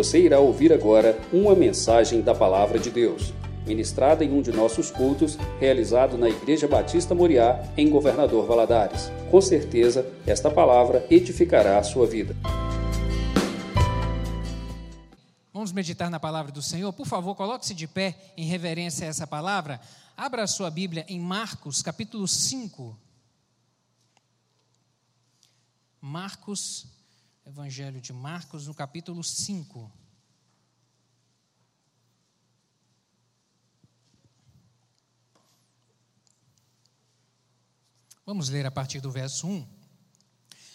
Você irá ouvir agora uma mensagem da Palavra de Deus, ministrada em um de nossos cultos, realizado na Igreja Batista Moriá, em Governador Valadares. Com certeza, esta palavra edificará a sua vida. Vamos meditar na palavra do Senhor? Por favor, coloque-se de pé em reverência a essa palavra. Abra a sua Bíblia em Marcos, capítulo 5. Marcos, Evangelho de Marcos, no capítulo 5. Vamos ler a partir do verso 1.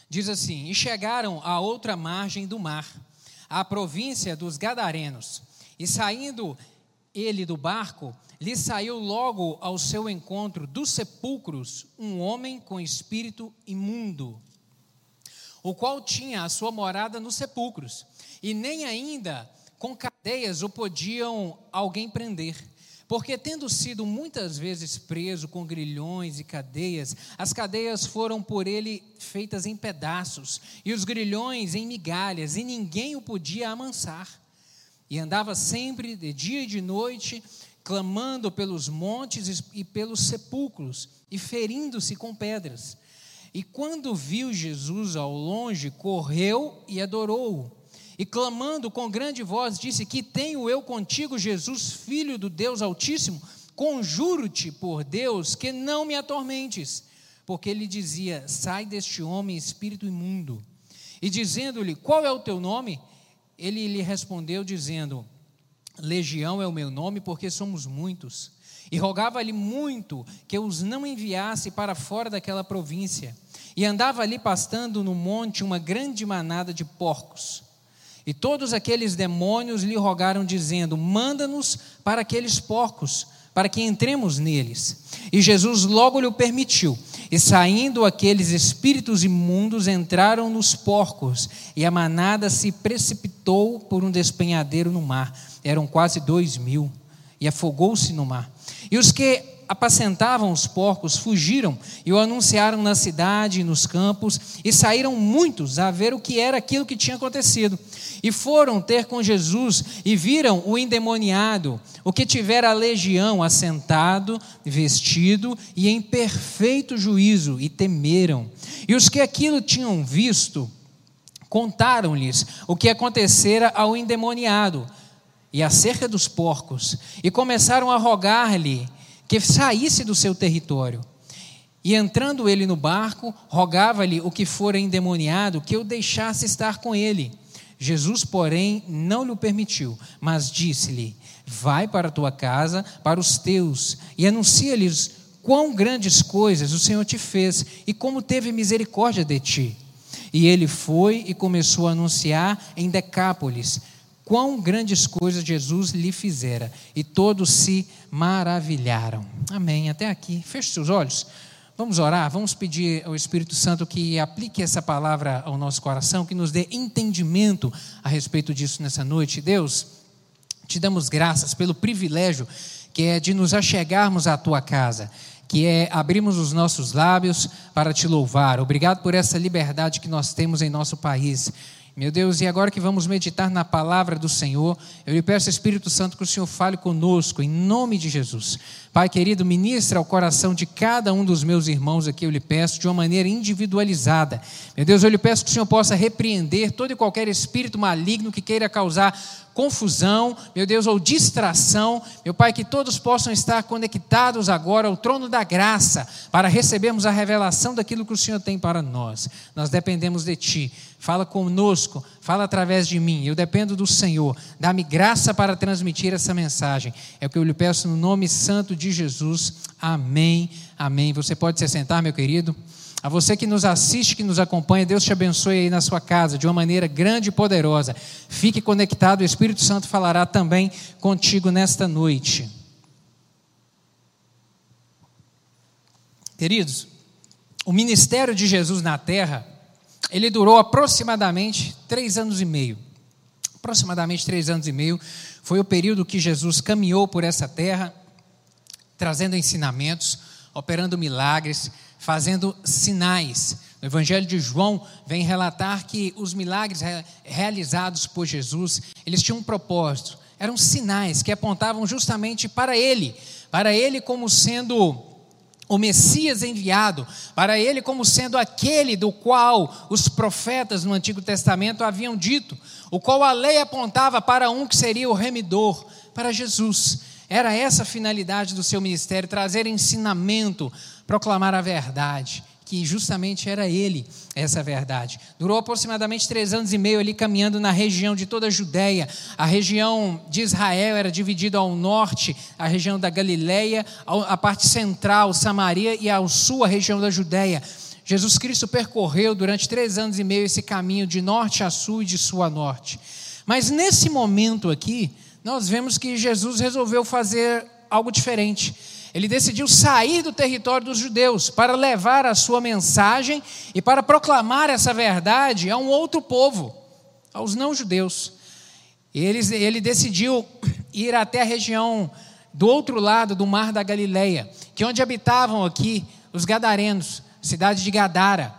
Diz assim: E chegaram à outra margem do mar, à província dos Gadarenos, e saindo ele do barco, lhe saiu logo ao seu encontro dos sepulcros um homem com espírito imundo, o qual tinha a sua morada nos sepulcros, e nem ainda com cadeias o podiam alguém prender porque, tendo sido muitas vezes preso com grilhões e cadeias, as cadeias foram por ele feitas em pedaços, e os grilhões em migalhas, e ninguém o podia amansar. E andava sempre, de dia e de noite, clamando pelos montes e pelos sepulcros, e ferindo-se com pedras. E quando viu Jesus ao longe, correu e adorou-o e clamando com grande voz, disse: Que tenho eu contigo, Jesus, filho do Deus Altíssimo? Conjuro-te por Deus que não me atormentes. Porque ele dizia: Sai deste homem, espírito imundo. E dizendo-lhe: Qual é o teu nome? Ele lhe respondeu, dizendo: Legião é o meu nome, porque somos muitos. E rogava-lhe muito que os não enviasse para fora daquela província. E andava ali pastando no monte uma grande manada de porcos. E todos aqueles demônios lhe rogaram, dizendo: Manda-nos para aqueles porcos, para que entremos neles. E Jesus logo lhe permitiu. E saindo aqueles espíritos imundos, entraram nos porcos, e a manada se precipitou por um despenhadeiro no mar. Eram quase dois mil, e afogou-se no mar. E os que apacentavam os porcos fugiram e o anunciaram na cidade e nos campos, e saíram muitos a ver o que era aquilo que tinha acontecido. E foram ter com Jesus e viram o endemoniado, o que tivera a legião, assentado, vestido e em perfeito juízo, e temeram. E os que aquilo tinham visto, contaram-lhes o que acontecera ao endemoniado e acerca dos porcos, e começaram a rogar-lhe que saísse do seu território. E entrando ele no barco, rogava-lhe o que fora endemoniado que o deixasse estar com ele. Jesus, porém, não lhe permitiu, mas disse-lhe: Vai para a tua casa, para os teus, e anuncia-lhes quão grandes coisas o Senhor te fez e como teve misericórdia de ti. E ele foi e começou a anunciar em Decápolis quão grandes coisas Jesus lhe fizera, e todos se maravilharam. Amém. Até aqui. Feche seus olhos. Vamos orar, vamos pedir ao Espírito Santo que aplique essa palavra ao nosso coração, que nos dê entendimento a respeito disso nessa noite. Deus, te damos graças pelo privilégio que é de nos achegarmos à tua casa, que é abrirmos os nossos lábios para te louvar. Obrigado por essa liberdade que nós temos em nosso país. Meu Deus, e agora que vamos meditar na palavra do Senhor, eu lhe peço, Espírito Santo, que o Senhor fale conosco, em nome de Jesus. Pai querido, ministra ao coração de cada um dos meus irmãos aqui, eu lhe peço, de uma maneira individualizada. Meu Deus, eu lhe peço que o Senhor possa repreender todo e qualquer espírito maligno que queira causar confusão, meu Deus, ou distração. Meu Pai, que todos possam estar conectados agora ao trono da graça para recebermos a revelação daquilo que o Senhor tem para nós. Nós dependemos de Ti. Fala conosco, fala através de mim. Eu dependo do Senhor. Dá-me graça para transmitir essa mensagem. É o que eu lhe peço no nome santo de Jesus. Amém. Amém. Você pode se sentar, meu querido. A você que nos assiste, que nos acompanha, Deus te abençoe aí na sua casa de uma maneira grande e poderosa. Fique conectado, o Espírito Santo falará também contigo nesta noite. Queridos, o ministério de Jesus na terra, ele durou aproximadamente três anos e meio. Aproximadamente três anos e meio foi o período que Jesus caminhou por essa terra, trazendo ensinamentos, operando milagres, fazendo sinais. O Evangelho de João vem relatar que os milagres realizados por Jesus, eles tinham um propósito, eram sinais que apontavam justamente para ele, para ele como sendo o Messias enviado, para ele como sendo aquele do qual os profetas no Antigo Testamento haviam dito, o qual a lei apontava para um que seria o remidor, para Jesus. Era essa a finalidade do seu ministério, trazer ensinamento, proclamar a verdade que justamente era ele essa verdade. Durou aproximadamente três anos e meio ali caminhando na região de toda a Judéia. A região de Israel era dividida ao norte, a região da Galileia, a parte central, Samaria, e ao sul, a região da Judéia. Jesus Cristo percorreu durante três anos e meio esse caminho de norte a sul e de sul a norte. Mas nesse momento aqui, nós vemos que Jesus resolveu fazer algo diferente ele decidiu sair do território dos judeus para levar a sua mensagem e para proclamar essa verdade a um outro povo, aos não-judeus. Ele, ele decidiu ir até a região do outro lado do mar da Galileia, que é onde habitavam aqui os gadarenos, cidade de Gadara,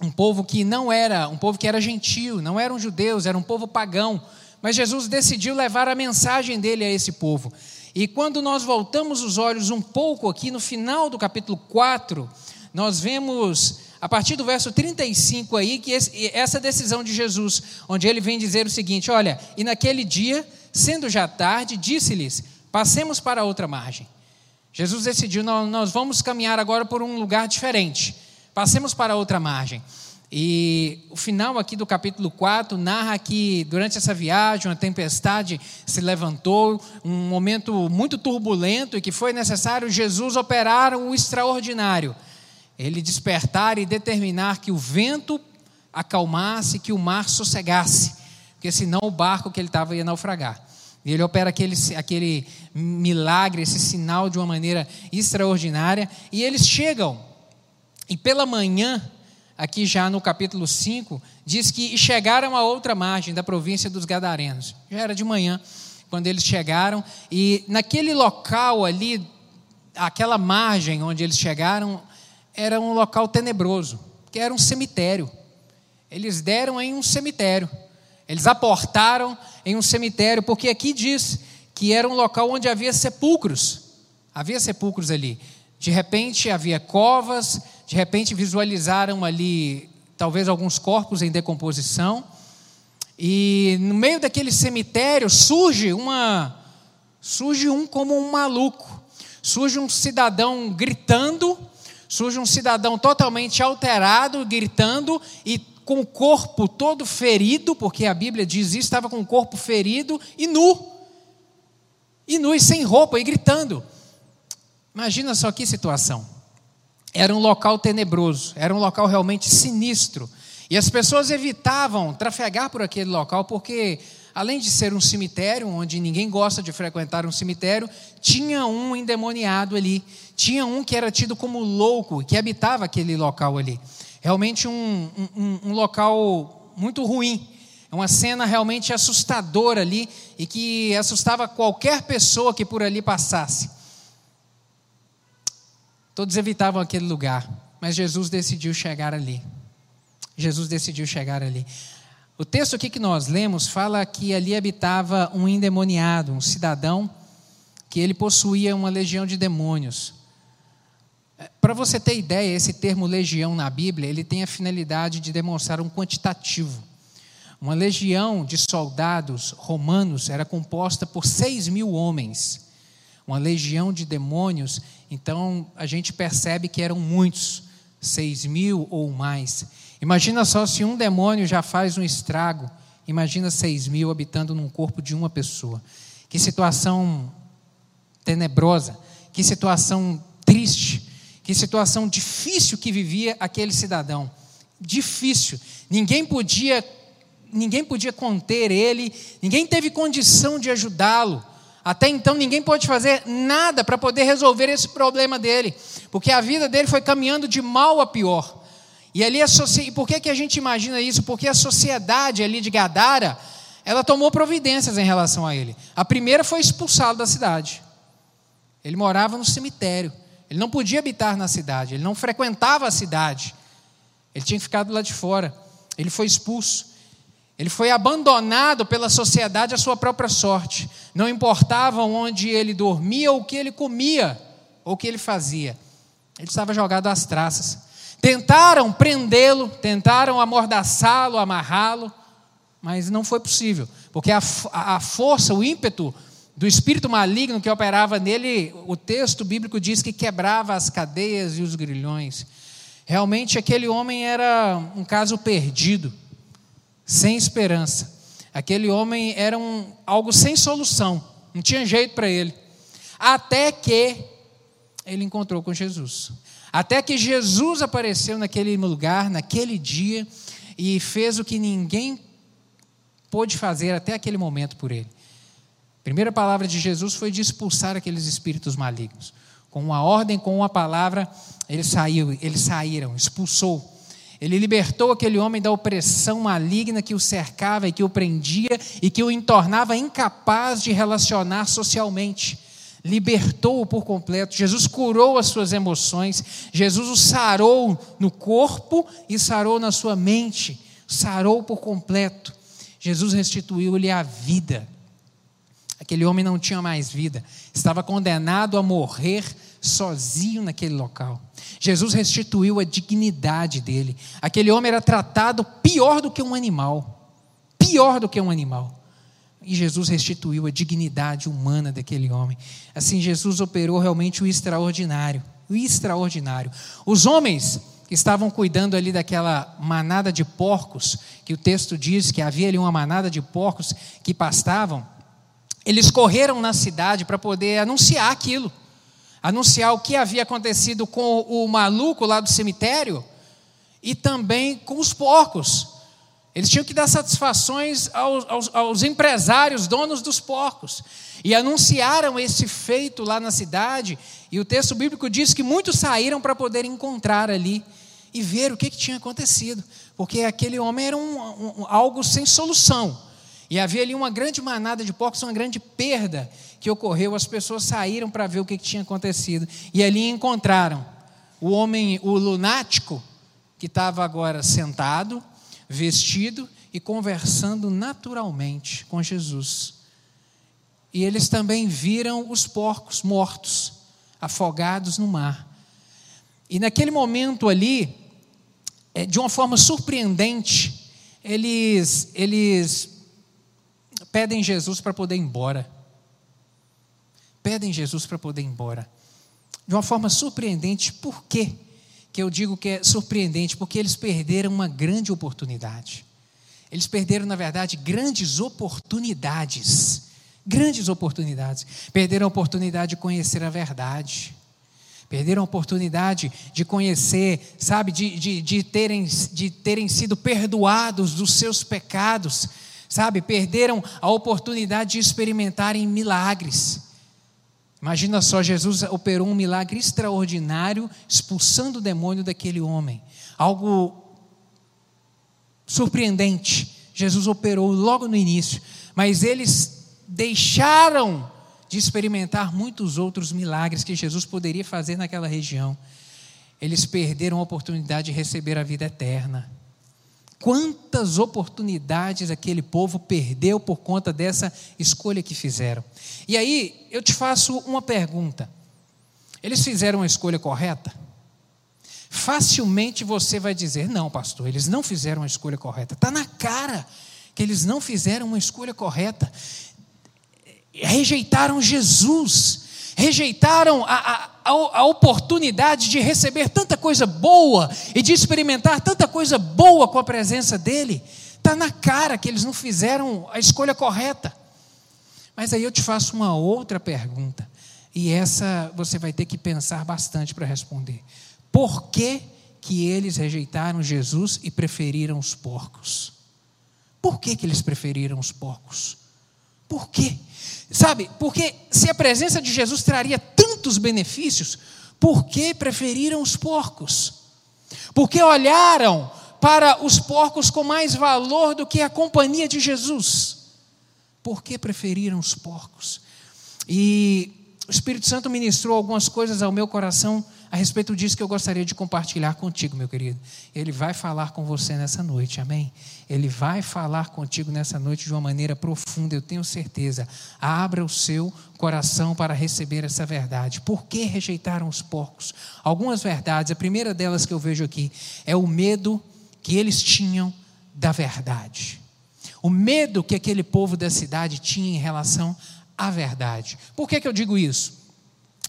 um povo que não era, um povo que era gentil, não eram judeus, era um povo pagão, mas Jesus decidiu levar a mensagem dele a esse povo. E quando nós voltamos os olhos um pouco aqui no final do capítulo 4, nós vemos a partir do verso 35 aí que esse, essa decisão de Jesus, onde ele vem dizer o seguinte: Olha, e naquele dia, sendo já tarde, disse-lhes: Passemos para outra margem. Jesus decidiu: Nós vamos caminhar agora por um lugar diferente. Passemos para outra margem. E o final aqui do capítulo 4 narra que durante essa viagem uma tempestade se levantou, um momento muito turbulento e que foi necessário Jesus operar o extraordinário. Ele despertar e determinar que o vento acalmasse, que o mar sossegasse, porque senão o barco que ele estava ia naufragar. E ele opera aquele, aquele milagre, esse sinal de uma maneira extraordinária. E eles chegam, e pela manhã, aqui já no capítulo 5, diz que chegaram a outra margem da província dos Gadarenos. Já era de manhã quando eles chegaram, e naquele local ali, aquela margem onde eles chegaram, era um local tenebroso, que era um cemitério. Eles deram em um cemitério. Eles aportaram em um cemitério, porque aqui diz que era um local onde havia sepulcros. Havia sepulcros ali. De repente havia covas, de repente visualizaram ali talvez alguns corpos em decomposição. E no meio daquele cemitério surge uma surge um como um maluco. Surge um cidadão gritando, surge um cidadão totalmente alterado, gritando e com o corpo todo ferido, porque a Bíblia diz isso, estava com o corpo ferido e nu. E nu e sem roupa e gritando. Imagina só que situação. Era um local tenebroso, era um local realmente sinistro. E as pessoas evitavam trafegar por aquele local porque, além de ser um cemitério, onde ninguém gosta de frequentar um cemitério, tinha um endemoniado ali, tinha um que era tido como louco, que habitava aquele local ali. Realmente um, um, um local muito ruim. É uma cena realmente assustadora ali e que assustava qualquer pessoa que por ali passasse. Todos evitavam aquele lugar, mas Jesus decidiu chegar ali. Jesus decidiu chegar ali. O texto aqui que nós lemos fala que ali habitava um endemoniado, um cidadão que ele possuía uma legião de demônios. Para você ter ideia, esse termo legião na Bíblia, ele tem a finalidade de demonstrar um quantitativo. Uma legião de soldados romanos era composta por seis mil homens uma legião de demônios, então a gente percebe que eram muitos, seis mil ou mais. Imagina só se um demônio já faz um estrago, imagina seis mil habitando num corpo de uma pessoa. Que situação tenebrosa, que situação triste, que situação difícil que vivia aquele cidadão. Difícil. Ninguém podia ninguém podia conter ele, ninguém teve condição de ajudá-lo. Até então ninguém pôde fazer nada para poder resolver esse problema dele, porque a vida dele foi caminhando de mal a pior. E ali a e por que, que a gente imagina isso? Porque a sociedade ali de Gadara, ela tomou providências em relação a ele. A primeira foi expulsá-lo da cidade. Ele morava no cemitério. Ele não podia habitar na cidade, ele não frequentava a cidade. Ele tinha que ficar do lado de fora. Ele foi expulso. Ele foi abandonado pela sociedade à sua própria sorte. Não importava onde ele dormia, ou o que ele comia, ou o que ele fazia. Ele estava jogado às traças. Tentaram prendê-lo, tentaram amordaçá-lo, amarrá-lo, mas não foi possível, porque a, a força, o ímpeto do espírito maligno que operava nele, o texto bíblico diz que quebrava as cadeias e os grilhões. Realmente aquele homem era um caso perdido, sem esperança. Aquele homem era um, algo sem solução, não tinha jeito para ele. Até que ele encontrou com Jesus. Até que Jesus apareceu naquele lugar, naquele dia, e fez o que ninguém pôde fazer até aquele momento por ele. A primeira palavra de Jesus foi de expulsar aqueles espíritos malignos. Com uma ordem, com uma palavra, ele saiu, eles saíram, expulsou. Ele libertou aquele homem da opressão maligna que o cercava e que o prendia e que o tornava incapaz de relacionar socialmente. Libertou-o por completo. Jesus curou as suas emoções. Jesus o sarou no corpo e sarou na sua mente. Sarou por completo. Jesus restituiu-lhe a vida. Aquele homem não tinha mais vida, estava condenado a morrer sozinho naquele local. Jesus restituiu a dignidade dele. Aquele homem era tratado pior do que um animal. Pior do que um animal. E Jesus restituiu a dignidade humana daquele homem. Assim, Jesus operou realmente o extraordinário. O extraordinário. Os homens que estavam cuidando ali daquela manada de porcos, que o texto diz que havia ali uma manada de porcos que pastavam, eles correram na cidade para poder anunciar aquilo, anunciar o que havia acontecido com o maluco lá do cemitério e também com os porcos. Eles tinham que dar satisfações aos, aos, aos, empresários, donos dos porcos. E anunciaram esse feito lá na cidade. E o texto bíblico diz que muitos saíram para poder encontrar ali e ver o que, que tinha acontecido. Porque aquele homem era um, um, algo sem solução. E havia ali uma grande manada de porcos, uma grande perda que ocorreu. As pessoas saíram para ver o que tinha acontecido. E ali encontraram o homem, o lunático, que estava agora sentado, vestido e conversando naturalmente com Jesus. E eles também viram os porcos mortos, afogados no mar. E naquele momento ali, é, de uma forma surpreendente, eles, eles pedem Jesus para poder ir embora. Pedem Jesus para poder ir embora. De uma forma surpreendente, por quê? Que eu digo que é surpreendente, porque eles perderam uma grande oportunidade. Eles perderam, na verdade, grandes oportunidades. Grandes oportunidades. Perderam a oportunidade de conhecer a verdade. Perderam a oportunidade de conhecer, sabe, de, de, de, terem, de terem sido perdoados dos seus pecados sabe? Perderam a oportunidade de experimentarem milagres. Imagina só, Jesus operou um milagre extraordinário, expulsando o demônio daquele homem. Algo surpreendente. Jesus operou logo no início, mas eles deixaram de experimentar muitos outros milagres que Jesus poderia fazer naquela região. Eles perderam a oportunidade de receber a vida eterna. Quantas oportunidades aquele povo perdeu por conta dessa escolha que fizeram. E aí, eu te faço uma pergunta: eles fizeram a escolha correta? Facilmente você vai dizer: não, pastor, eles não fizeram a escolha correta. Está na cara que eles não fizeram uma escolha correta. Rejeitaram Jesus rejeitaram a, a, a, oportunidade de receber tanta coisa boa e de experimentar tanta coisa boa com a presença dEle. Está na cara que eles não fizeram a escolha correta. Mas aí eu te faço uma outra pergunta, e essa você vai ter que pensar bastante para responder. Por que, que eles rejeitaram Jesus e preferiram os porcos? Por que, que eles preferiram os porcos? Por quê? Sabe, porque se a presença de Jesus traria tantos benefícios, por que preferiram os porcos? Porque olharam para os porcos com mais valor do que a companhia de Jesus. Por que preferiram os porcos? E o Espírito Santo ministrou algumas coisas ao meu coração a respeito disso que eu gostaria de compartilhar contigo, meu querido. Ele vai falar com você nessa noite, amém? Ele vai falar contigo nessa noite de uma maneira profunda, eu tenho certeza. Abra o seu coração para receber essa verdade. Por que rejeitaram os porcos? Algumas verdades, a primeira delas que eu vejo aqui é o medo que eles tinham da verdade. O medo que aquele povo da cidade tinha em relação à verdade. Por que, que eu digo isso?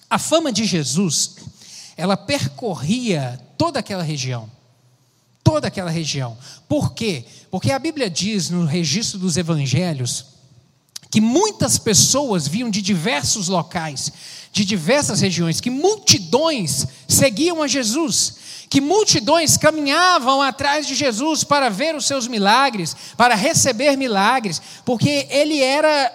A fama de Jesus ela percorria toda aquela região. Toda aquela região. Por quê? Porque a Bíblia diz no registro dos evangelhos que muitas pessoas vinham de diversos locais, de diversas regiões, que multidões seguiam a Jesus, que multidões caminhavam atrás de Jesus para ver os seus milagres, para receber milagres, porque ele era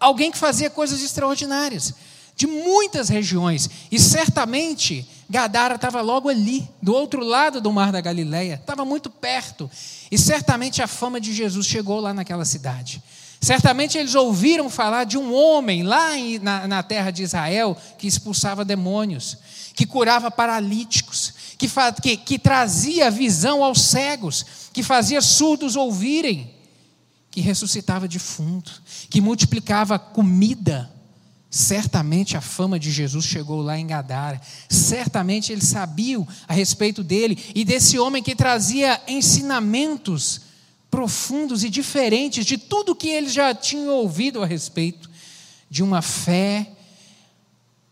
alguém que fazia coisas extraordinárias de muitas regiões. E certamente Gadara estava logo ali, do outro lado do mar da Galileia, estava muito perto. E certamente a fama de Jesus chegou lá naquela cidade. Certamente eles ouviram falar de um homem lá na, na terra de Israel que expulsava demônios, que curava paralíticos, que, que, que trazia visão aos cegos, que fazia surdos ouvirem, que ressuscitava defunto, que multiplicava comida Certamente a fama de Jesus chegou lá em Gadara. Certamente eles sabiam a respeito dele e desse homem que trazia ensinamentos profundos e diferentes de tudo que eles já tinham ouvido a respeito de uma fé,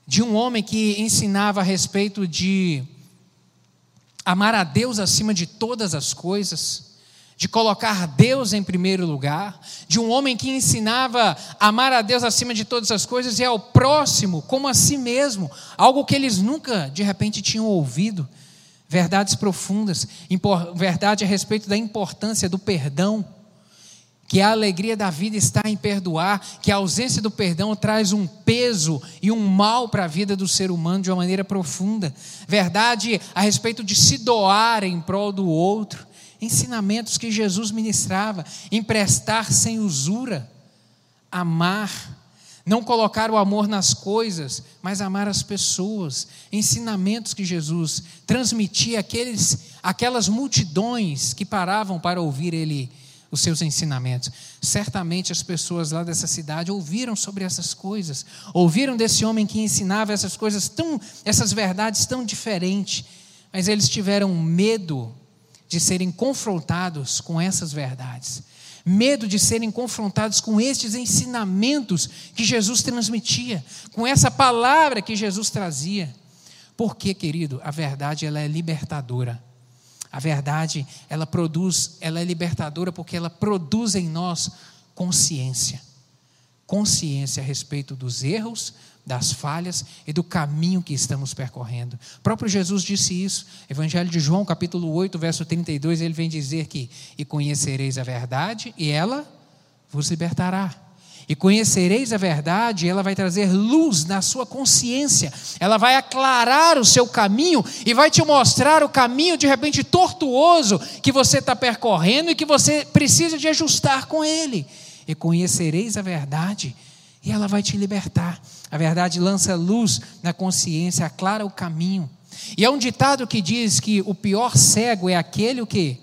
de um homem que ensinava a respeito de amar a Deus acima de todas as coisas de colocar Deus em primeiro lugar, de um homem que ensinava a amar a Deus acima de todas as coisas e ao próximo como a si mesmo, algo que eles nunca de repente tinham ouvido. Verdades profundas, verdade a respeito da importância do perdão, que a alegria da vida está em perdoar, que a ausência do perdão traz um peso e um mal para a vida do ser humano de uma maneira profunda. Verdade a respeito de se doar em prol do outro ensinamentos que Jesus ministrava: emprestar sem usura, amar, não colocar o amor nas coisas, mas amar as pessoas. Ensinamentos que Jesus transmitia àqueles, àquelas multidões que paravam para ouvir ele os seus ensinamentos. Certamente as pessoas lá dessa cidade ouviram sobre essas coisas, ouviram desse homem que ensinava essas coisas tão, essas verdades tão diferentes, mas eles tiveram medo de serem confrontados com essas verdades, medo de serem confrontados com estes ensinamentos que Jesus transmitia, com essa palavra que Jesus trazia. Porque, querido, a verdade ela é libertadora. A verdade, ela produz, ela é libertadora porque ela produz em nós consciência. Consciência a respeito dos erros, das falhas e do caminho que estamos percorrendo. O próprio Jesus disse isso. Evangelho de João, capítulo 8, verso 32, ele vem dizer que: "E conhecereis a verdade, e ela vos libertará." E conhecereis a verdade, e ela vai trazer luz na sua consciência, ela vai aclarar o seu caminho e vai te mostrar o caminho de repente tortuoso que você está percorrendo e que você precisa de ajustar com ele. E conhecereis a verdade, e ela vai te libertar. A verdade lança luz na consciência, aclara o caminho. E é um ditado que diz que o pior cego é aquele o que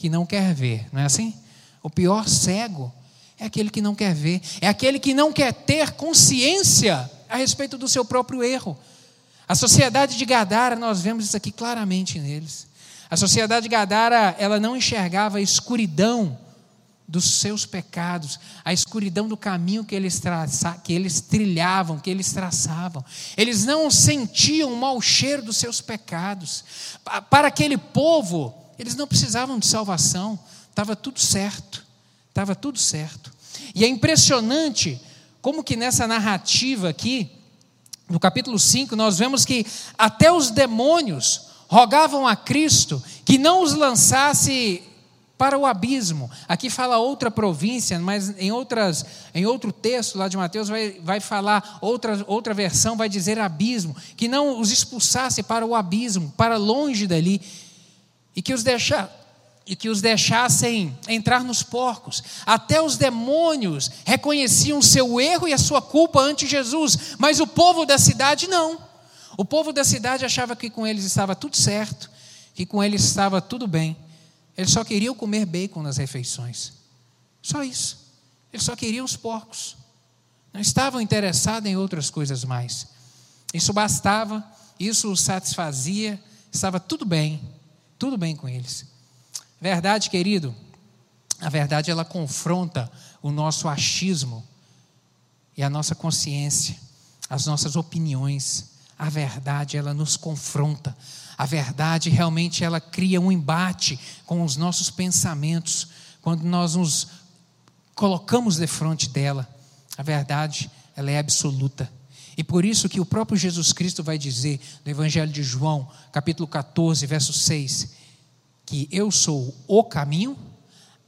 que não quer ver, não é assim? O pior cego é aquele que não quer ver, é aquele que não quer ter consciência a respeito do seu próprio erro. A sociedade de Gadara, nós vemos isso aqui claramente neles. A sociedade de Gadara, ela não enxergava a escuridão dos seus pecados, a escuridão do caminho que eles, traça, que eles trilhavam, que eles traçavam. Eles não sentiam o mau cheiro dos seus pecados. Para aquele povo, eles não precisavam de salvação, estava tudo certo, estava tudo certo. E é impressionante como que nessa narrativa aqui, no capítulo 5, nós vemos que até os demônios rogavam a Cristo que não os lançasse para o abismo. Aqui fala outra província, mas em, outras, em outro texto lá de Mateus vai, vai falar, outra, outra versão vai dizer abismo, que não os expulsasse para o abismo, para longe dali, e que os deixasse e que os deixassem entrar nos porcos. Até os demônios reconheciam seu erro e a sua culpa ante Jesus, mas o povo da cidade não. O povo da cidade achava que com eles estava tudo certo, que com eles estava tudo bem. Eles só queriam comer bacon nas refeições. Só isso. Eles só queriam os porcos. Não estavam interessados em outras coisas mais. Isso bastava, isso os satisfazia, estava tudo bem, tudo bem com eles. Verdade, querido, a verdade ela confronta o nosso achismo e a nossa consciência, as nossas opiniões. A verdade ela nos confronta. A verdade realmente ela cria um embate com os nossos pensamentos quando nós nos colocamos de frente dela. A verdade, ela é absoluta. E por isso que o próprio Jesus Cristo vai dizer no Evangelho de João, capítulo 14, verso 6, que eu sou o caminho,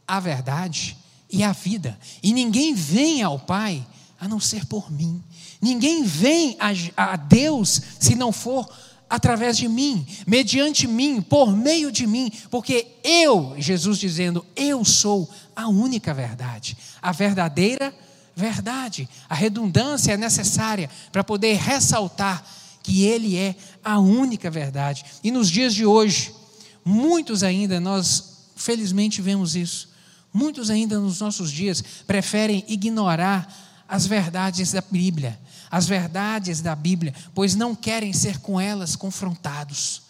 a verdade e a vida. E ninguém vem ao Pai a não ser por mim. Ninguém vem a, a Deus se não for através de mim, mediante mim, por meio de mim, porque eu, Jesus dizendo, eu sou a única verdade, a verdadeira verdade. A redundância é necessária para poder ressaltar que Ele é a única verdade. E nos dias de hoje, muitos ainda, nós felizmente vemos isso, muitos ainda nos nossos dias preferem ignorar as verdades da Bíblia, as verdades da Bíblia, pois não querem ser com elas confrontados.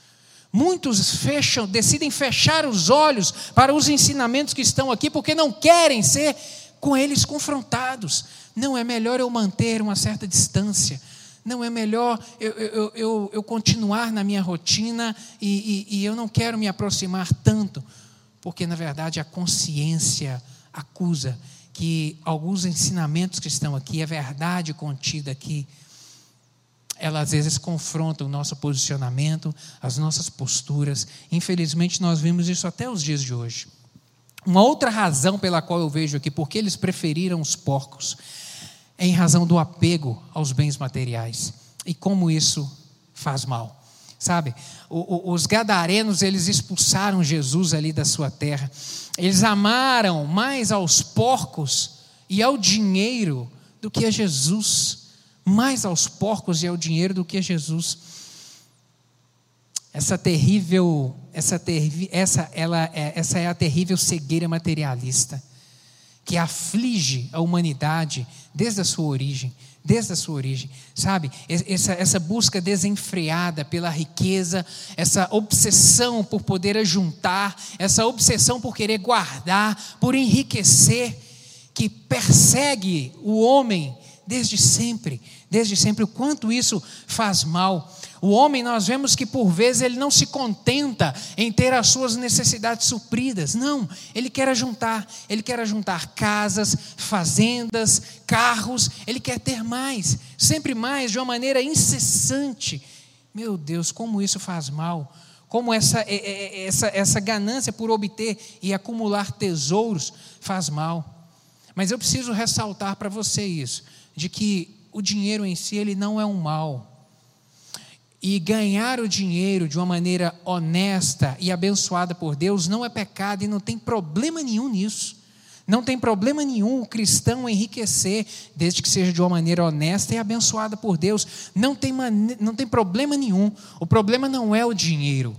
Muitos fecham, decidem fechar os olhos para os ensinamentos que estão aqui, porque não querem ser com eles confrontados. Não é melhor eu manter uma certa distância. Não é melhor eu, eu, eu, eu continuar na minha rotina e, e, e eu não quero me aproximar tanto, porque na verdade a consciência acusa que alguns ensinamentos que estão aqui, a verdade contida aqui, ela às vezes confronta o nosso posicionamento, as nossas posturas. Infelizmente, nós vimos isso até os dias de hoje. Uma outra razão pela qual eu vejo aqui, porque eles preferiram os porcos, é em razão do apego aos bens materiais. E como isso faz mal. Sabe, os gadarenos, eles expulsaram Jesus ali da sua terra. Eles amaram mais aos porcos e ao dinheiro do que a Jesus. Mais aos porcos e ao dinheiro do que a Jesus. Essa terrível, essa, terri, essa, ela, é, essa é a terrível cegueira materialista que aflige a humanidade desde a sua origem desde a sua origem, sabe? Essa, essa busca desenfreada pela riqueza, essa obsessão por poder ajuntar, essa obsessão por querer guardar, por enriquecer, que persegue o homem desde sempre, desde sempre, o quanto isso faz mal. O homem, nós vemos que por vezes ele não se contenta em ter as suas necessidades supridas. Não, ele quer ajuntar, ele quer ajuntar casas, fazendas, carros, ele quer ter mais, sempre mais, de uma maneira incessante. Meu Deus, como isso faz mal. Como essa, é, é, é, essa, essa ganância por obter e acumular tesouros faz mal. Mas eu preciso ressaltar para você isso, de que o dinheiro em si ele não é um mal e ganhar o dinheiro de uma maneira honesta e abençoada por Deus não é pecado e não tem problema nenhum nisso. Não tem problema nenhum o cristão enriquecer, desde que seja de uma maneira honesta e abençoada por Deus. Não tem, não tem problema nenhum. O problema não é o dinheiro.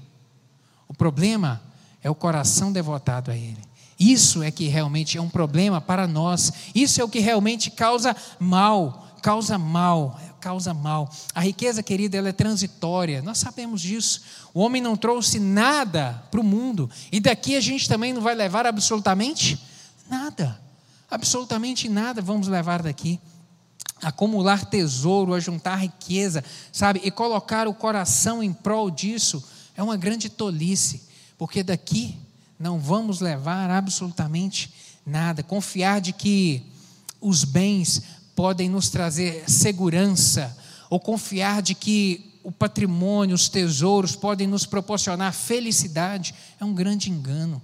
O problema é o coração devotado a Ele. Isso é que realmente é um problema para nós. Isso é o que realmente causa mal. Causa mal causa mal. A riqueza, querida, ela é transitória, nós sabemos disso. O homem não trouxe nada para o mundo, e daqui a gente também não vai levar absolutamente nada. Absolutamente nada vamos levar daqui. Acumular tesouro, ajuntar riqueza, sabe, e colocar o coração em prol disso é uma grande tolice, porque daqui não vamos levar absolutamente nada. Confiar de que os bens podem nos trazer segurança, ou confiar de que o patrimônio, os tesouros podem nos proporcionar felicidade, é um grande engano.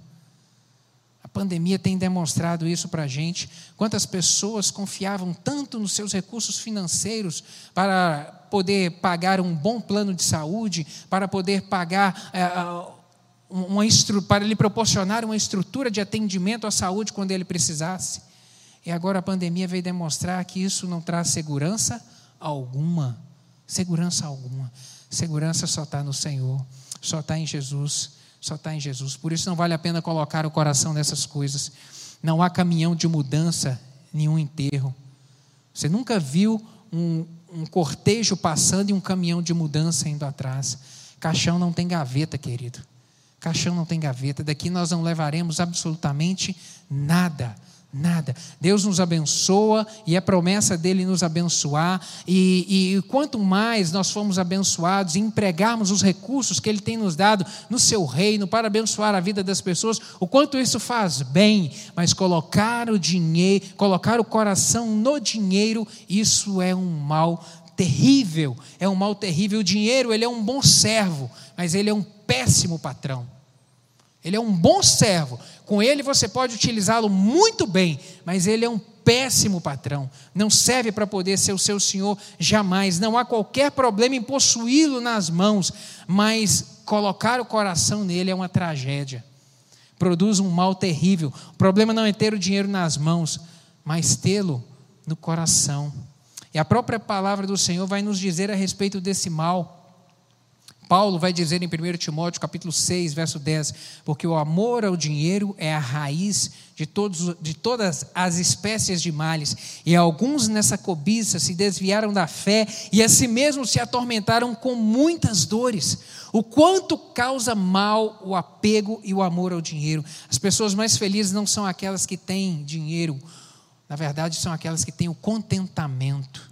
A pandemia tem demonstrado isso para a gente. Quantas pessoas confiavam tanto nos seus recursos financeiros para poder pagar um bom plano de saúde, para poder pagar. É, uma, para lhe proporcionar uma estrutura de atendimento à saúde quando ele precisasse. E agora a pandemia veio demonstrar que isso não traz segurança alguma. Segurança alguma. Segurança só está no Senhor, só está em Jesus, só está em Jesus. Por isso não vale a pena colocar o coração nessas coisas. Não há caminhão de mudança, nenhum enterro. Você nunca viu um, um cortejo passando e um caminhão de mudança indo atrás. Caixão não tem gaveta, querido. Caixão não tem gaveta. Daqui nós não levaremos absolutamente nada. Nada. Deus nos abençoa e é promessa dele nos abençoar. E, e, quanto mais nós formos abençoados e empregarmos os recursos que ele tem nos dado no seu reino para abençoar a vida das pessoas, o quanto isso faz bem. Mas colocar o dinheiro, colocar o coração no dinheiro, isso é um mal terrível. É um mal terrível. O dinheiro, ele é um bom servo, mas ele é um péssimo patrão. Ele é um bom servo. Com ele você pode utilizá-lo muito bem, mas ele é um péssimo patrão. Não serve para poder ser o seu senhor jamais. Não há qualquer problema em possuí-lo nas mãos, mas colocar o coração nele é uma tragédia. Produz um mal terrível. O problema não é ter o dinheiro nas mãos, mas tê-lo no coração. E a própria palavra do Senhor vai nos dizer a respeito desse mal. Paulo vai dizer em 1 Timóteo capítulo 6, verso 10, porque o amor ao dinheiro é a raiz de, todos, de todas as espécies de males, e alguns nessa cobiça se desviaram da fé e a si mesmos se atormentaram com muitas dores. O quanto causa mal o apego e o amor ao dinheiro. As pessoas mais felizes não são aquelas que têm dinheiro, na verdade, são aquelas que têm o contentamento,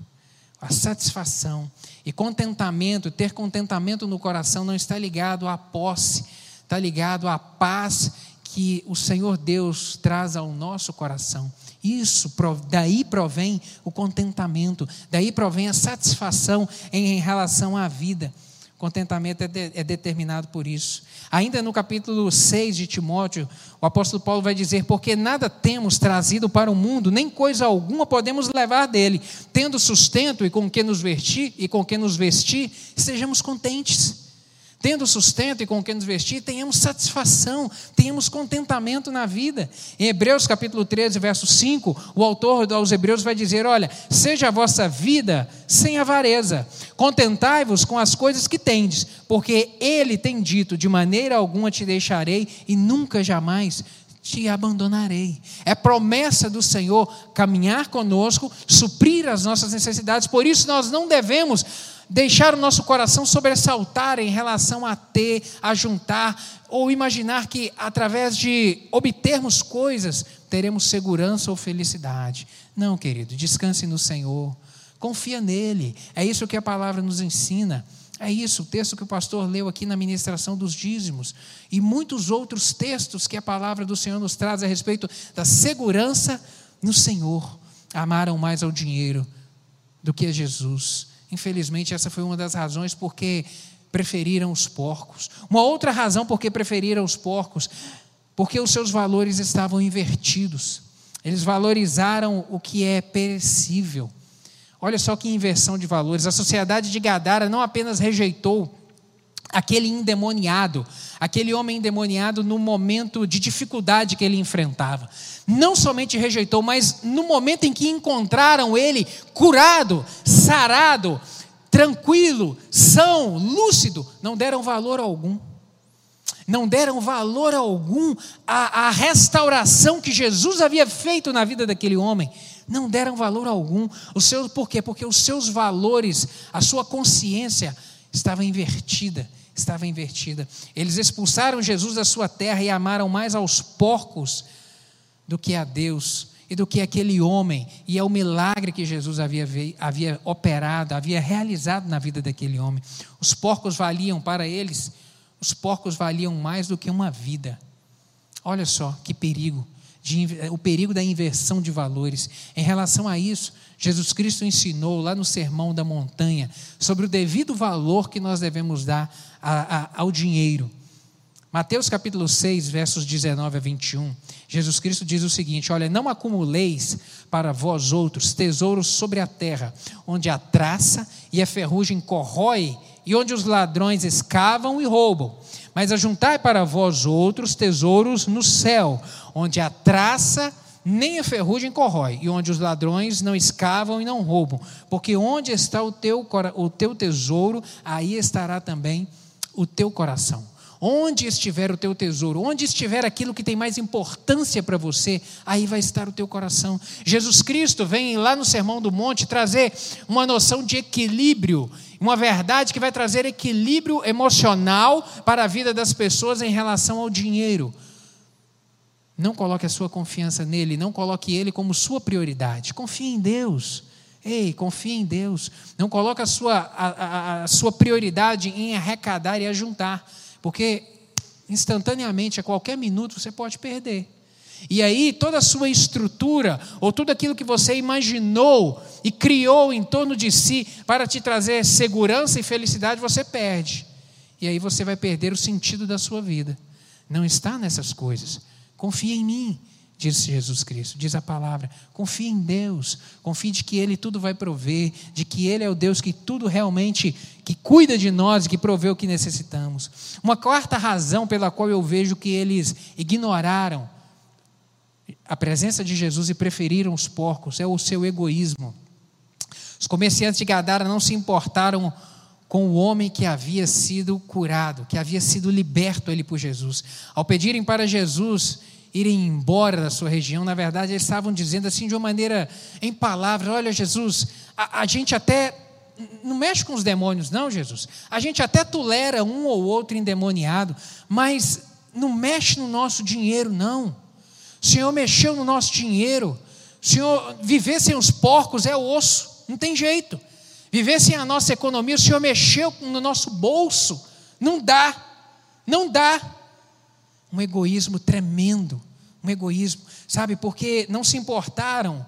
a satisfação e contentamento, ter contentamento no coração não está ligado à posse, está ligado à paz que o Senhor Deus traz ao nosso coração. Isso, daí provém o contentamento, daí provém a satisfação em relação à vida. Contentamento é, de, é, determinado por isso. Ainda no capítulo 6 de Timóteo, o apóstolo Paulo vai dizer: Porque nada temos trazido para o mundo, nem coisa alguma podemos levar dele. Tendo sustento e com que nos vestir, e com que nos vestir, estejamos contentes tendo sustento e com quem nos vestir, tenhamos satisfação, tenhamos contentamento na vida. Em Hebreus capítulo 13, verso 5, o autor aos Hebreus vai dizer: Olha, seja a vossa vida sem avareza, contentai-vos com as coisas que tendes, porque Ele tem dito: de maneira alguma te deixarei e nunca jamais te abandonarei. É promessa do Senhor caminhar conosco, suprir as nossas necessidades, por isso nós não devemos deixar o nosso coração sobressaltar em relação a ter, a juntar, ou imaginar que através de obtermos coisas teremos segurança ou felicidade. Não, querido, descanse no Senhor, confia nele. É isso que a palavra nos ensina. É isso, o texto que o pastor leu aqui na ministração dos dízimos e muitos outros textos que a palavra do Senhor nos traz a respeito da segurança no Senhor. Amaram mais ao dinheiro do que a Jesus Infelizmente, essa foi uma das razões porque preferiram os porcos. Uma outra razão porque preferiram os porcos, porque os seus valores estavam invertidos. Eles valorizaram o que é perecível. Olha só que inversão de valores. A sociedade de Gadara não apenas rejeitou aquele endemoniado, aquele homem endemoniado no momento de dificuldade que ele enfrentava. Não somente rejeitou, mas no momento em que encontraram ele curado, sarado, tranquilo, são, lúcido, não deram valor algum. Não deram valor algum à, à restauração que Jesus havia feito na vida daquele homem. Não deram valor algum. O seu, por quê? Porque os seus valores, a sua consciência estava invertida estava invertida. Eles expulsaram Jesus da sua terra e amaram mais aos porcos do que a Deus e do que aquele homem. E é o milagre que Jesus havia, havia operado, havia realizado na vida daquele homem. Os porcos valiam para eles, os porcos valiam mais do que uma vida. Olha só que perigo. De, o perigo da inversão de valores. Em relação a isso, Jesus Cristo ensinou lá no Sermão da Montanha sobre o devido valor que nós devemos dar a, a, ao dinheiro. Mateus capítulo 6, versos 19 a 21, Jesus Cristo diz o seguinte: Olha, não acumuleis para vós outros tesouros sobre a terra, onde a traça e a ferrugem corrói, e onde os ladrões escavam e roubam. Mas ajuntai para vós outros tesouros no céu, onde a traça nem a ferrugem corrói, e onde os ladrões não escavam e não roubam, porque onde está o teu, o teu tesouro, aí estará também o teu coração. Onde estiver o teu tesouro, onde estiver aquilo que tem mais importância para você, aí vai estar o teu coração. Jesus Cristo vem lá no Sermão do Monte trazer uma noção de equilíbrio, uma verdade que vai trazer equilíbrio emocional para a vida das pessoas em relação ao dinheiro. Não coloque a sua confiança nele, não coloque ele como sua prioridade. Confie em Deus. Ei, confie em Deus. Não coloque a sua, a, a, a sua prioridade em arrecadar e ajuntar. Porque instantaneamente, a qualquer minuto, você pode perder. E aí, toda a sua estrutura, ou tudo aquilo que você imaginou e criou em torno de si para te trazer segurança e felicidade, você perde. E aí você vai perder o sentido da sua vida. Não está nessas coisas. Confia em mim, diz Jesus Cristo, diz a palavra. Confie em Deus, confie de que Ele tudo vai prover, de que Ele é o Deus que tudo realmente, que cuida de nós que provê o que necessitamos. Uma quarta razão pela qual eu vejo que eles ignoraram a presença de Jesus e preferiram os porcos é o seu egoísmo. Os comerciantes de Gadara não se importaram com o homem que havia sido curado, que havia sido liberto ele por Jesus. Ao pedirem para Jesus irem embora da sua região, na verdade, eles estavam dizendo assim de uma maneira em palavras: Olha, Jesus, a, a gente até não mexe com os demônios, não, Jesus. A gente até tolera um ou outro endemoniado, mas não mexe no nosso dinheiro, não. O Senhor mexeu no nosso dinheiro. O Senhor viver sem os porcos é osso, não tem jeito. Viver sem a nossa economia, o Senhor mexeu no nosso bolso. Não dá. Não dá. Um egoísmo tremendo. Um egoísmo, sabe? Porque não se importaram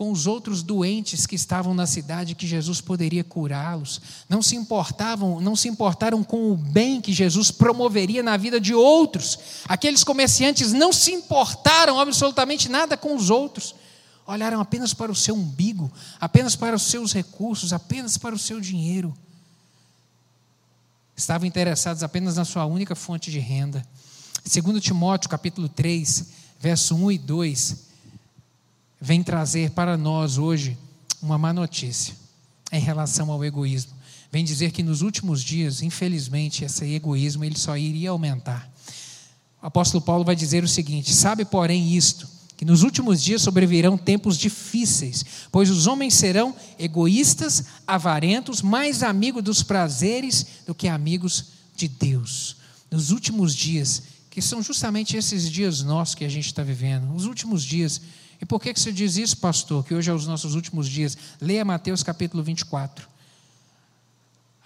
com os outros doentes que estavam na cidade que Jesus poderia curá-los. Não se importavam, não se importaram com o bem que Jesus promoveria na vida de outros. Aqueles comerciantes não se importaram absolutamente nada com os outros olharam apenas para o seu umbigo, apenas para os seus recursos, apenas para o seu dinheiro. Estavam interessados apenas na sua única fonte de renda. Segundo Timóteo, capítulo 3, verso 1 e 2, vem trazer para nós hoje uma má notícia em relação ao egoísmo. Vem dizer que nos últimos dias, infelizmente, esse egoísmo ele só iria aumentar. O apóstolo Paulo vai dizer o seguinte: Sabe, porém, isto, que nos últimos dias sobrevirão tempos difíceis, pois os homens serão egoístas, avarentos, mais amigos dos prazeres do que amigos de Deus. Nos últimos dias, que são justamente esses dias nossos que a gente está vivendo, os últimos dias. E por que, que você diz isso, pastor? Que hoje é os nossos últimos dias. Leia Mateus capítulo 24.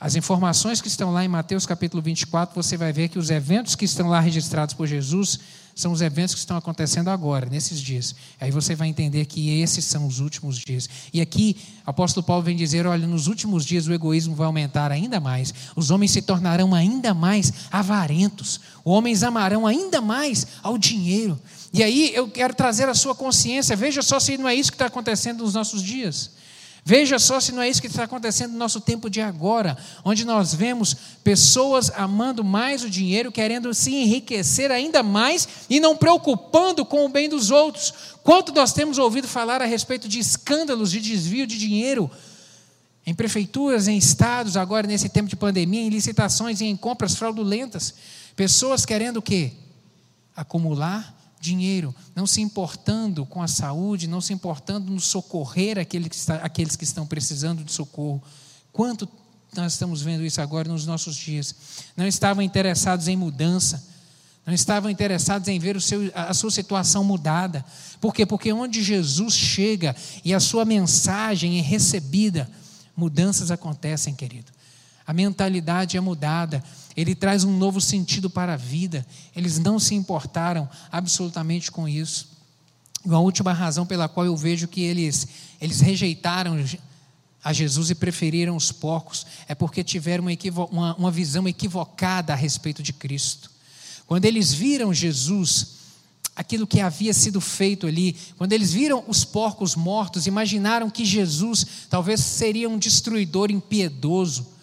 As informações que estão lá em Mateus capítulo 24, você vai ver que os eventos que estão lá registrados por Jesus são os eventos que estão acontecendo agora, nesses dias. Aí você vai entender que esses são os últimos dias. E aqui, apóstolo Paulo vem dizer: olha, nos últimos dias o egoísmo vai aumentar ainda mais, os homens se tornarão ainda mais avarentos, os homens amarão ainda mais ao dinheiro. E aí eu quero trazer a sua consciência, veja só se não é isso que está acontecendo nos nossos dias. Veja só se não é isso que está acontecendo no nosso tempo de agora, onde nós vemos pessoas amando mais o dinheiro, querendo se enriquecer ainda mais e não preocupando com o bem dos outros. Quanto nós temos ouvido falar a respeito de escândalos de desvio de dinheiro em prefeituras, em estados, agora nesse tempo de pandemia, em licitações e em compras fraudulentas. Pessoas querendo o quê? Acumular dinheiro, não se importando com a saúde, não se importando no socorrer aqueles que, está, aqueles que estão precisando de socorro. Quanto nós estamos vendo isso agora nos nossos dias? Não estavam interessados em mudança, não estavam interessados em ver seu, a sua situação mudada. Por quê? Porque onde Jesus chega e a sua mensagem é recebida, mudanças acontecem, querido. A mentalidade é mudada, ele traz um novo sentido para a vida. Eles não se importaram absolutamente com isso. E a última razão pela qual eu vejo que eles, eles rejeitaram a Jesus e preferiram os porcos é porque tiveram uma, uma, uma visão equivocada a respeito de Cristo. Quando eles viram Jesus, aquilo que havia sido feito ali, quando eles viram os porcos mortos, imaginaram que Jesus talvez seria um destruidor impiedoso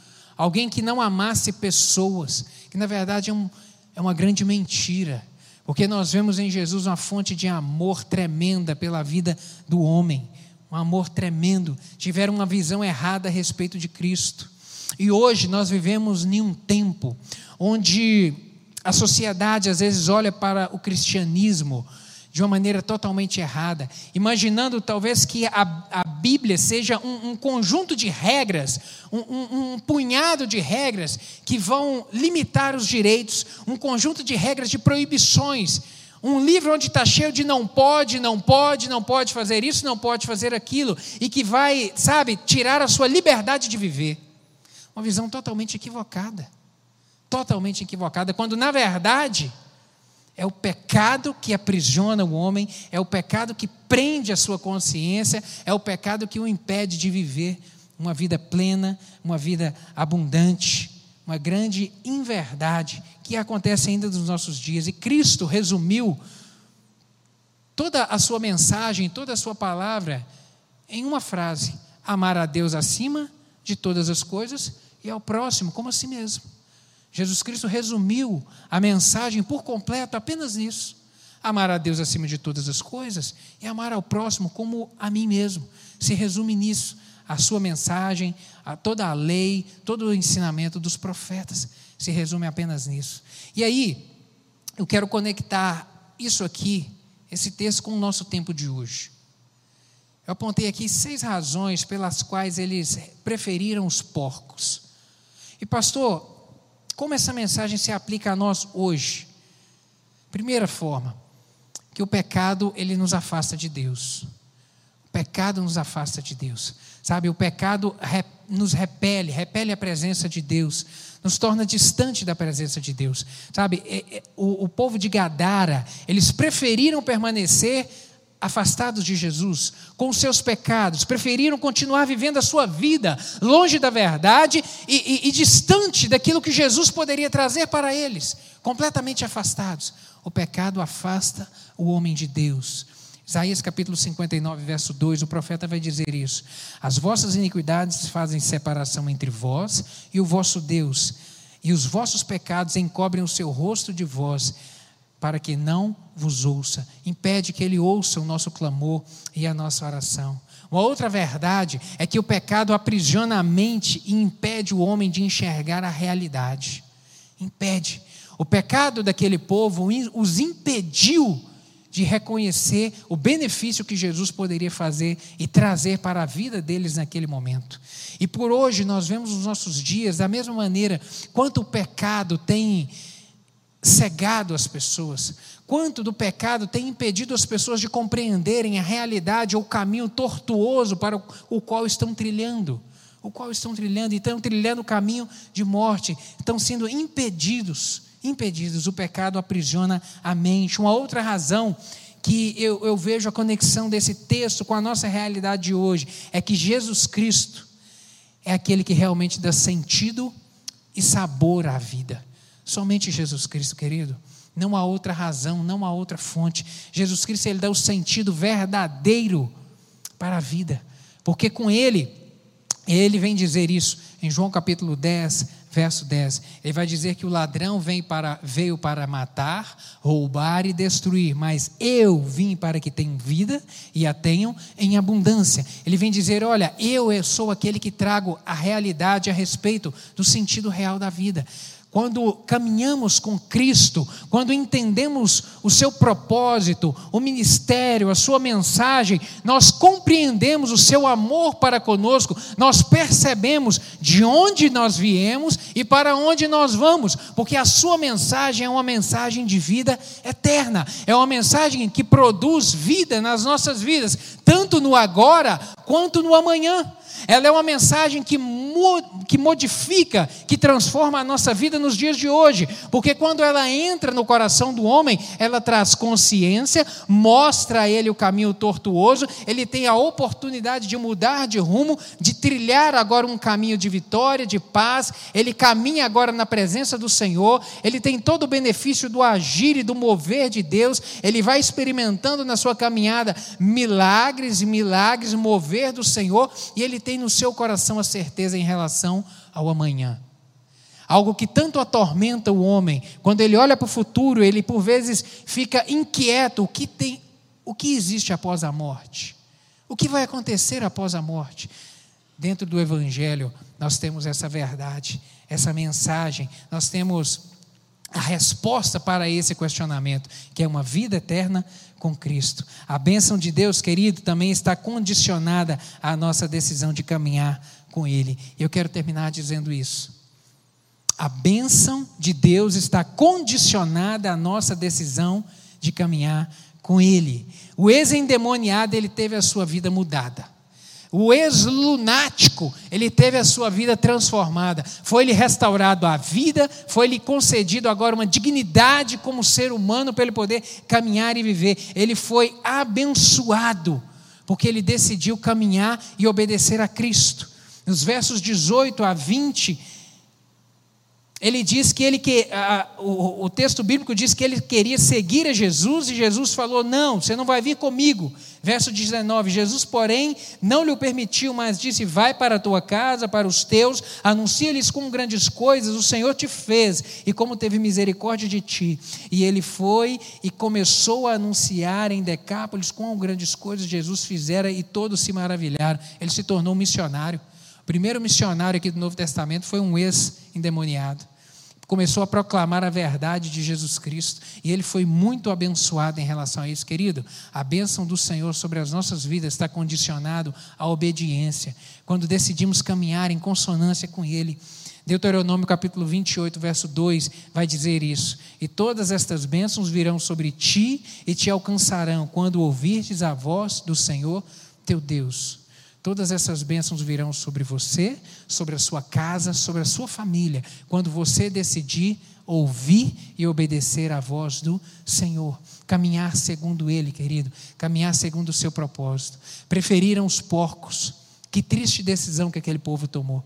alguém que não amasse pessoas, que na verdade é, um, é uma grande mentira, Porque nós vemos em Jesus uma fonte de amor tremenda pela vida do homem, um amor tremendo. Tiveram uma visão errada a respeito de Cristo. E hoje nós vivemos em um tempo onde a sociedade às vezes olha para o cristianismo de uma maneira totalmente errada, imaginando talvez que a, a Bíblia seja um, um, conjunto de regras, um, um, um punhado de regras que vão limitar os direitos, um conjunto de regras de proibições. Um livro onde está cheio de não pode, não pode, não pode fazer isso, não pode fazer aquilo, e que vai, sabe, tirar a sua liberdade de viver. Uma visão totalmente equivocada. Totalmente equivocada, quando na verdade é o pecado que aprisiona o homem, é o pecado que prende a sua consciência, é o pecado que o impede de viver uma vida plena, uma vida abundante, uma grande inverdade que acontece ainda nos nossos dias. E Cristo resumiu toda a sua mensagem, toda a sua palavra em uma frase: amar a Deus acima de todas as coisas e ao próximo como a si mesmo. Jesus Cristo resumiu a mensagem por completo apenas nisso: amar a Deus acima de todas as coisas e amar ao próximo como a mim mesmo. Se resume nisso a sua mensagem, a toda a lei, todo o ensinamento dos profetas se resume apenas nisso. E aí, eu quero conectar isso aqui, esse texto, com o nosso tempo de hoje. Eu apontei aqui seis razões pelas quais eles preferiram os porcos. E, pastor, como essa mensagem se aplica a nós hoje? Primeira forma, que o pecado ele nos afasta de Deus. O pecado nos afasta de Deus. Sabe, o pecado nos repele, repele a presença de Deus, nos torna distante da presença de Deus. Sabe, o, o povo de Gadara, eles preferiram permanecer afastados de Jesus, com seus pecados, preferiram continuar vivendo a sua vida longe da verdade e, e, e, distante daquilo que Jesus poderia trazer para eles, completamente afastados. O pecado afasta o homem de Deus. Isaías capítulo 59, verso 2, o profeta vai dizer isso: As vossas iniquidades fazem separação entre vós e o vosso Deus, e os vossos pecados encobrem o seu rosto de vós para que não vos ouça. Impede que ele ouça o nosso clamor e a nossa oração. Uma outra verdade é que o pecado aprisiona a mente e impede o homem de enxergar a realidade. Impede. O pecado daquele povo os impediu de reconhecer o benefício que Jesus poderia fazer e trazer para a vida deles naquele momento. E por hoje nós vemos nos nossos dias, da mesma maneira, quanto o pecado tem cegado as pessoas, quanto do pecado tem impedido as pessoas de compreenderem a realidade ou o caminho tortuoso para o qual estão trilhando, o qual estão trilhando, e estão trilhando o caminho de morte, estão sendo impedidos, impedidos, o pecado aprisiona a mente. Uma outra razão que eu, eu vejo a conexão desse texto com a nossa realidade de hoje é que Jesus Cristo é aquele que realmente dá sentido e sabor à vida. Somente Jesus Cristo, querido. Não há outra razão, não há outra fonte. Jesus Cristo ele dá o sentido verdadeiro para a vida. Porque com ele, ele vem dizer isso em João capítulo 10, verso 10. Ele vai dizer que o ladrão vem para, veio para matar, roubar e destruir, mas eu vim para que tenham vida e a tenham em abundância. Ele vem dizer: olha, eu sou aquele que trago a realidade a respeito do sentido real da vida quando caminhamos com Cristo, quando entendemos o seu propósito, o ministério, a sua mensagem, nós compreendemos o seu amor para conosco, nós percebemos de onde nós viemos e para onde nós vamos, porque a sua mensagem é uma mensagem de vida eterna, é uma mensagem que produz vida nas nossas vidas, tanto no agora quanto no amanhã. Ela é uma mensagem que, que modifica, que transforma a nossa vida nos dias de hoje, porque quando ela entra no coração do homem, ela traz consciência, mostra a ele o caminho tortuoso, ele tem a oportunidade de mudar de rumo, de trilhar agora um caminho de vitória, de paz, ele caminha agora na presença do Senhor, ele tem todo o benefício do agir e do mover de Deus, ele vai experimentando na sua caminhada milagres e milagres, mover do Senhor, e ele tem tem no seu coração a certeza em relação ao amanhã. algo que tanto atormenta o homem. Quando ele olha para o futuro, ele por vezes fica inquieto: o que tem, o que existe após a morte? O que vai acontecer após a morte? Dentro do Evangelho, nós temos essa verdade, essa mensagem, nós temos a resposta para esse questionamento, que é uma vida eterna com Cristo. A bênção de Deus, querido, também está condicionada à nossa decisão de caminhar com Ele. Eu quero terminar dizendo isso. A bênção de Deus está condicionada à nossa decisão de caminhar com Ele. O ex-endemoniado, ele teve a sua vida mudada. O ex-lunático, ele teve a sua vida transformada. Foi-lhe restaurado a vida, foi-lhe concedido agora uma dignidade como ser humano para ele poder caminhar e viver. Ele foi abençoado, porque ele decidiu caminhar e obedecer a Cristo. Nos versos 18 a 20, ele diz que ele que o, o, texto bíblico diz que ele queria seguir a Jesus e Jesus falou: "Não, você não vai vir comigo". Verso 19: Jesus, porém, não lhe permitiu, mas disse: "Vai para a tua casa, para os teus, anuncia-lhes com grandes coisas o Senhor te fez e como teve misericórdia de ti". E ele foi e começou a anunciar em Decápolis quão grandes coisas Jesus fizera e todos se maravilharam. Ele se tornou um missionário. O primeiro missionário aqui do Novo Testamento foi um ex-endemoniado começou a proclamar a verdade de Jesus Cristo e ele foi muito abençoado em relação a isso, querido. A bênção do Senhor sobre as nossas vidas está condicionado à obediência. Quando decidimos caminhar em consonância com Ele, Deuteronômio capítulo 28, verso 2 vai dizer isso. E todas estas bênçãos virão sobre ti e te alcançarão quando ouvirdes a voz do Senhor teu Deus. Todas essas bênçãos virão sobre você, sobre a sua casa, sobre a sua família, quando você decidir ouvir e obedecer à voz do Senhor. Caminhar segundo Ele, querido, caminhar segundo o seu propósito. Preferiram os porcos. Que triste decisão que aquele povo tomou.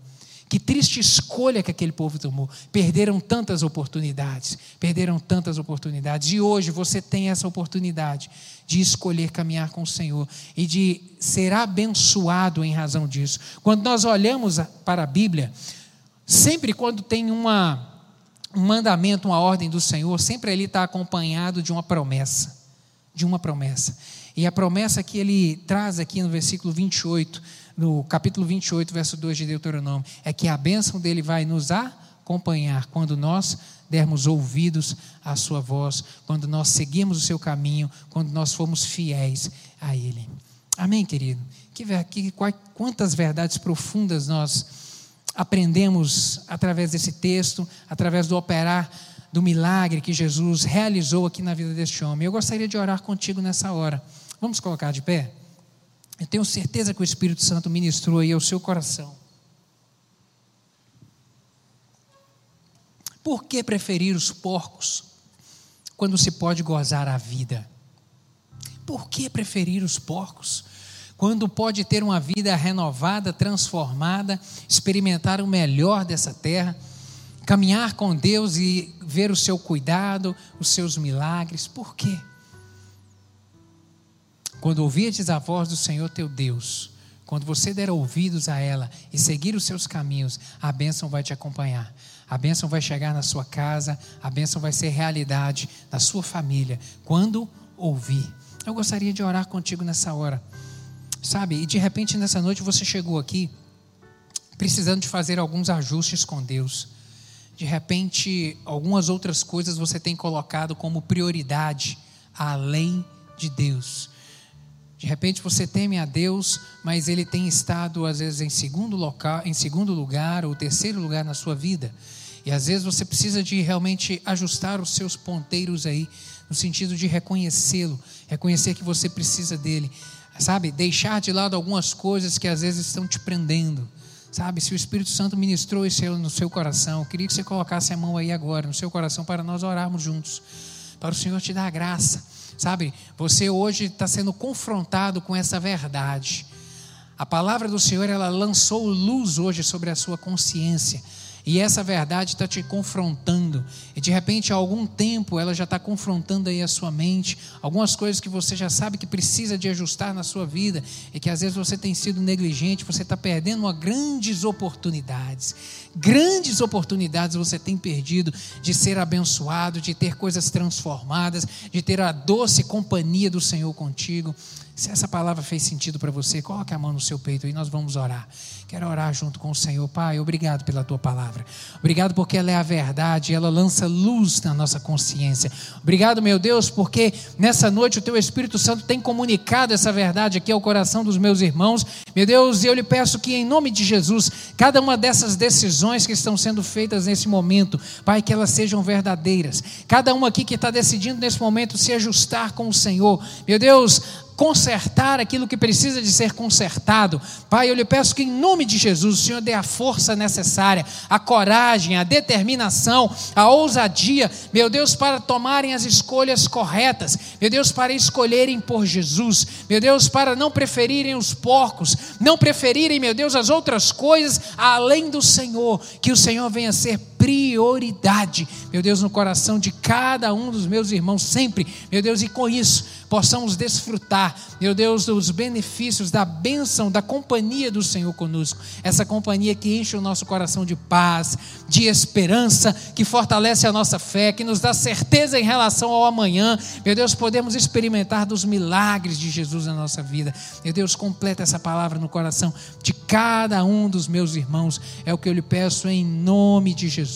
Que triste escolha que aquele povo tomou. Perderam tantas oportunidades, perderam tantas oportunidades. E hoje você tem essa oportunidade de escolher caminhar com o Senhor e de ser abençoado em razão disso. Quando nós olhamos para a Bíblia, sempre quando tem uma, um mandamento, uma ordem do Senhor, sempre ele está acompanhado de uma promessa. De uma promessa. E a promessa que ele traz aqui no versículo 28 no capítulo 28, verso 2 de Deuteronômio, é que a bênção dele vai nos acompanhar quando nós dermos ouvidos à sua voz, quando nós seguimos o seu caminho, quando nós formos fiéis a ele. Amém, querido? Que, que, quantas verdades profundas nós aprendemos através desse texto, através do operar do milagre que Jesus realizou aqui na vida deste homem. Eu gostaria de orar contigo nessa hora. Vamos colocar de pé? Eu tenho certeza que o Espírito Santo ministrou aí ao seu coração. Por que preferir os porcos quando se pode gozar a vida? Por que preferir os porcos quando pode ter uma vida renovada, transformada, experimentar o melhor dessa terra, caminhar com Deus e ver o seu cuidado, os seus milagres? Por quê? Quando ouvirdes a voz do Senhor teu Deus, quando você der ouvidos a ela e seguir os seus caminhos, a bênção vai te acompanhar. A bênção vai chegar na sua casa, a bênção vai ser realidade na sua família, quando ouvir. Eu gostaria de orar contigo nessa hora, sabe? E de repente nessa noite você chegou aqui precisando de fazer alguns ajustes com Deus. De repente, algumas outras coisas você tem colocado como prioridade além de Deus. De repente você teme a Deus, mas ele tem estado às vezes em segundo local, em segundo lugar ou terceiro lugar na sua vida. E às vezes você precisa de realmente ajustar os seus ponteiros aí, no sentido de reconhecê-lo, reconhecer que você precisa dele, sabe? Deixar de lado algumas coisas que às vezes estão te prendendo. Sabe, se o Espírito Santo ministrou isso no seu coração, eu queria que você colocasse a mão aí agora, no seu coração, para nós orarmos juntos, para o Senhor te dar graça Sabe, você hoje está sendo confrontado com essa verdade. A palavra do Senhor, ela lançou luz hoje sobre a sua consciência. E essa verdade está te confrontando, e de repente há algum tempo ela já está confrontando aí a sua mente, algumas coisas que você já sabe que precisa de ajustar na sua vida, e que às vezes você tem sido negligente, você está perdendo uma grandes oportunidades, grandes oportunidades você tem perdido de ser abençoado, de ter coisas transformadas, de ter a doce companhia do Senhor contigo. Se essa palavra fez sentido para você, coloque a mão no seu peito e nós vamos orar. Quero orar junto com o Senhor. Pai, obrigado pela tua palavra. Obrigado porque ela é a verdade, ela lança luz na nossa consciência. Obrigado, meu Deus, porque nessa noite o teu Espírito Santo tem comunicado essa verdade aqui ao coração dos meus irmãos. Meu Deus, eu lhe peço que em nome de Jesus, cada uma dessas decisões que estão sendo feitas nesse momento, Pai, que elas sejam verdadeiras. Cada uma aqui que está decidindo nesse momento se ajustar com o Senhor. Meu Deus, consertar aquilo que precisa de ser consertado. Pai, eu lhe peço que em nome de Jesus o Senhor dê a força necessária, a coragem, a determinação, a ousadia, meu Deus, para tomarem as escolhas corretas, meu Deus, para escolherem por Jesus, meu Deus, para não preferirem os porcos, não preferirem, meu Deus, as outras coisas além do Senhor, que o Senhor venha ser prioridade, meu Deus, no coração de cada um dos meus irmãos, sempre, meu Deus, e com isso possamos desfrutar, meu Deus, dos benefícios, da bênção, da companhia do Senhor conosco, essa companhia que enche o nosso coração de paz, de esperança, que fortalece a nossa fé, que nos dá certeza em relação ao amanhã, meu Deus, podemos experimentar dos milagres de Jesus na nossa vida, meu Deus, completa essa palavra no coração de cada um dos meus irmãos, é o que eu lhe peço em nome de Jesus.